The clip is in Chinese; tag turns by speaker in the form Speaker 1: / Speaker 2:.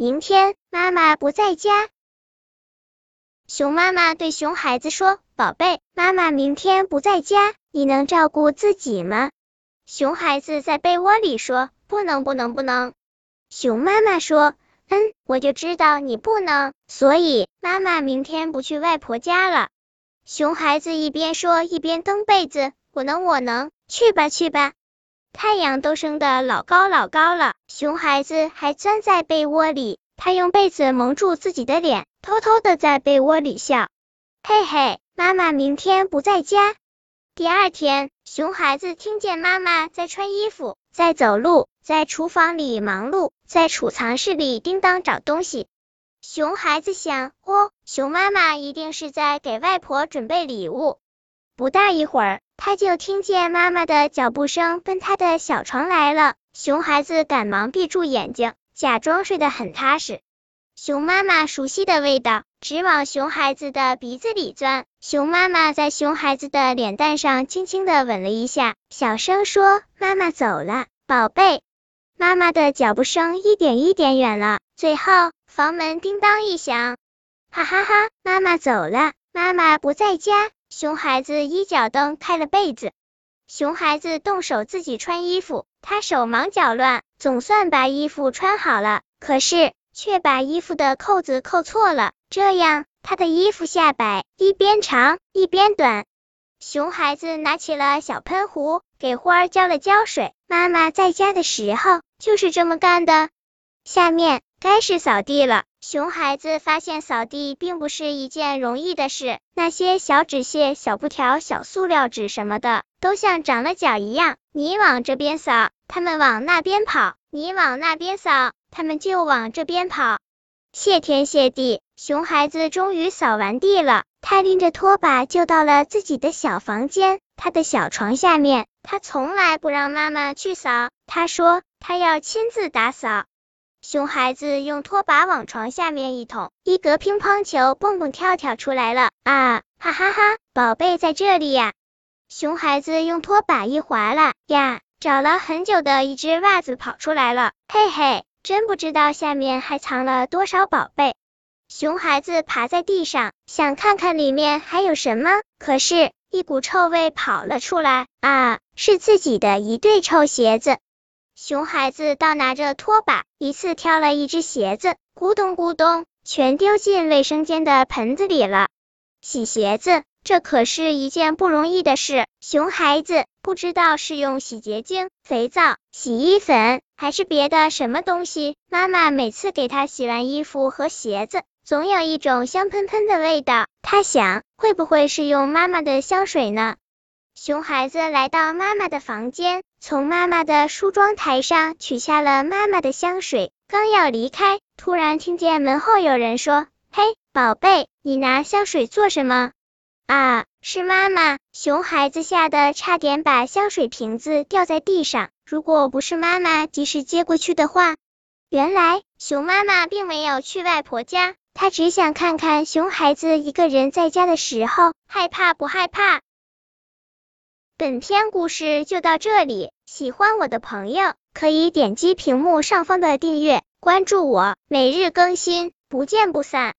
Speaker 1: 明天妈妈不在家。熊妈妈对熊孩子说：“宝贝，妈妈明天不在家，你能照顾自己吗？”熊孩子在被窝里说：“不能，不能，不能。”熊妈妈说：“嗯，我就知道你不能，所以妈妈明天不去外婆家了。”熊孩子一边说一边蹬被子：“我能，我能，去吧，去吧。”太阳都升得老高老高了，熊孩子还钻在被窝里，他用被子蒙住自己的脸，偷偷的在被窝里笑。嘿嘿，妈妈明天不在家。第二天，熊孩子听见妈妈在穿衣服，在走路，在厨房里忙碌，在储藏室里叮当找东西。熊孩子想，哦，熊妈妈一定是在给外婆准备礼物。不大一会儿。他就听见妈妈的脚步声奔他的小床来了，熊孩子赶忙闭住眼睛，假装睡得很踏实。熊妈妈熟悉的味道直往熊孩子的鼻子里钻，熊妈妈在熊孩子的脸蛋上轻轻的吻了一下，小声说：“妈妈走了，宝贝。”妈妈的脚步声一点一点远了，最后房门叮当一响，哈哈哈，妈妈走了，妈妈不在家。熊孩子一脚蹬开了被子，熊孩子动手自己穿衣服，他手忙脚乱，总算把衣服穿好了，可是却把衣服的扣子扣错了，这样他的衣服下摆一边长一边短。熊孩子拿起了小喷壶，给花儿浇了浇水。妈妈在家的时候就是这么干的。下面该是扫地了。熊孩子发现扫地并不是一件容易的事，那些小纸屑、小布条、小塑料纸什么的，都像长了脚一样。你往这边扫，他们往那边跑；你往那边扫，他们就往这边跑。谢天谢地，熊孩子终于扫完地了。他拎着拖把就到了自己的小房间，他的小床下面。他从来不让妈妈去扫，他说他要亲自打扫。熊孩子用拖把往床下面一捅，一格乒乓球蹦蹦跳跳出来了啊！哈哈哈，宝贝在这里呀！熊孩子用拖把一划拉呀，找了很久的一只袜子跑出来了，嘿嘿，真不知道下面还藏了多少宝贝。熊孩子爬在地上，想看看里面还有什么，可是，一股臭味跑了出来啊，是自己的一对臭鞋子。熊孩子倒拿着拖把，一次挑了一只鞋子，咕咚咕咚，全丢进卫生间的盆子里了。洗鞋子，这可是一件不容易的事。熊孩子不知道是用洗洁精、肥皂、洗衣粉，还是别的什么东西。妈妈每次给他洗完衣服和鞋子，总有一种香喷喷的味道。他想，会不会是用妈妈的香水呢？熊孩子来到妈妈的房间，从妈妈的梳妆台上取下了妈妈的香水，刚要离开，突然听见门后有人说：“嘿，宝贝，你拿香水做什么？”啊，是妈妈！熊孩子吓得差点把香水瓶子掉在地上。如果不是妈妈及时接过去的话，原来熊妈妈并没有去外婆家，她只想看看熊孩子一个人在家的时候害怕不害怕。本篇故事就到这里，喜欢我的朋友可以点击屏幕上方的订阅，关注我，每日更新，不见不散。